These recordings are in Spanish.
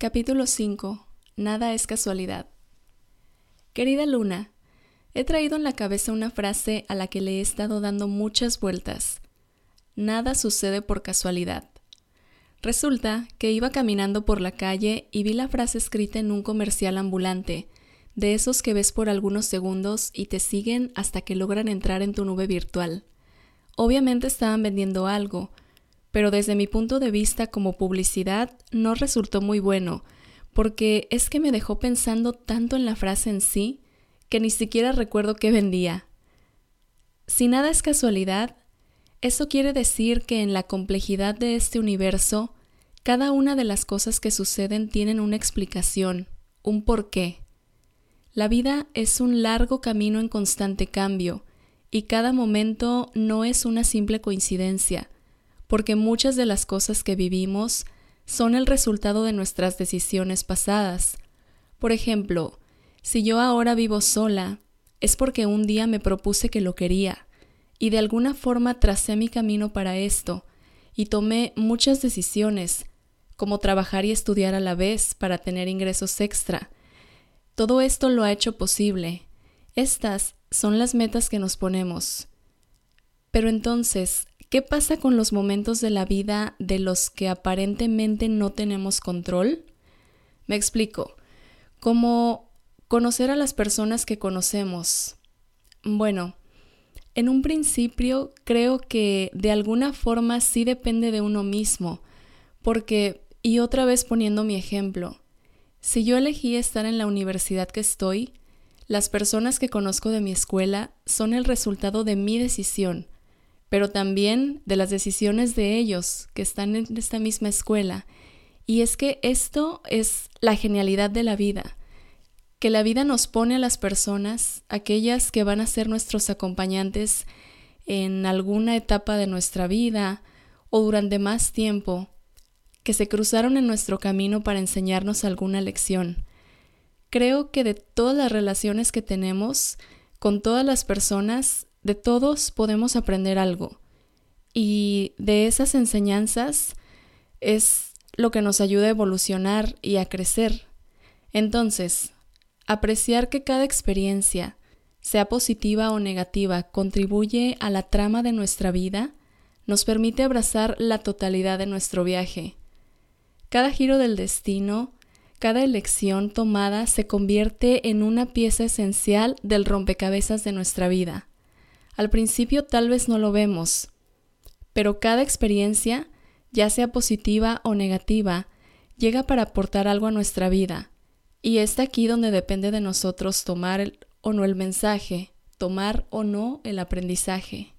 Capítulo 5. Nada es casualidad. Querida Luna, he traído en la cabeza una frase a la que le he estado dando muchas vueltas. Nada sucede por casualidad. Resulta que iba caminando por la calle y vi la frase escrita en un comercial ambulante, de esos que ves por algunos segundos y te siguen hasta que logran entrar en tu nube virtual. Obviamente estaban vendiendo algo, pero desde mi punto de vista como publicidad no resultó muy bueno, porque es que me dejó pensando tanto en la frase en sí que ni siquiera recuerdo qué vendía. Si nada es casualidad, eso quiere decir que en la complejidad de este universo, cada una de las cosas que suceden tienen una explicación, un porqué. La vida es un largo camino en constante cambio, y cada momento no es una simple coincidencia, porque muchas de las cosas que vivimos son el resultado de nuestras decisiones pasadas. Por ejemplo, si yo ahora vivo sola, es porque un día me propuse que lo quería, y de alguna forma tracé mi camino para esto, y tomé muchas decisiones, como trabajar y estudiar a la vez para tener ingresos extra. Todo esto lo ha hecho posible. Estas son las metas que nos ponemos. Pero entonces, ¿Qué pasa con los momentos de la vida de los que aparentemente no tenemos control? Me explico. Como conocer a las personas que conocemos. Bueno, en un principio creo que de alguna forma sí depende de uno mismo, porque, y otra vez poniendo mi ejemplo, si yo elegí estar en la universidad que estoy, las personas que conozco de mi escuela son el resultado de mi decisión, pero también de las decisiones de ellos que están en esta misma escuela. Y es que esto es la genialidad de la vida, que la vida nos pone a las personas, aquellas que van a ser nuestros acompañantes en alguna etapa de nuestra vida o durante más tiempo, que se cruzaron en nuestro camino para enseñarnos alguna lección. Creo que de todas las relaciones que tenemos con todas las personas, de todos podemos aprender algo y de esas enseñanzas es lo que nos ayuda a evolucionar y a crecer. Entonces, apreciar que cada experiencia, sea positiva o negativa, contribuye a la trama de nuestra vida, nos permite abrazar la totalidad de nuestro viaje. Cada giro del destino, cada elección tomada se convierte en una pieza esencial del rompecabezas de nuestra vida. Al principio tal vez no lo vemos, pero cada experiencia, ya sea positiva o negativa, llega para aportar algo a nuestra vida. Y es aquí donde depende de nosotros tomar o no el mensaje, tomar o no el aprendizaje.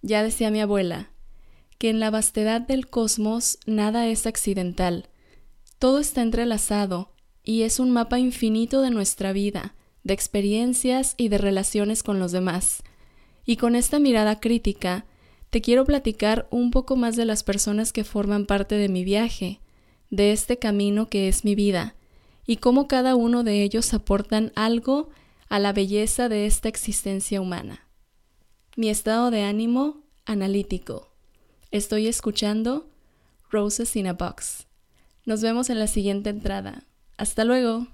Ya decía mi abuela, que en la vastedad del cosmos nada es accidental, todo está entrelazado y es un mapa infinito de nuestra vida, de experiencias y de relaciones con los demás. Y con esta mirada crítica, te quiero platicar un poco más de las personas que forman parte de mi viaje, de este camino que es mi vida, y cómo cada uno de ellos aportan algo a la belleza de esta existencia humana. Mi estado de ánimo analítico. Estoy escuchando Roses in a Box. Nos vemos en la siguiente entrada. Hasta luego.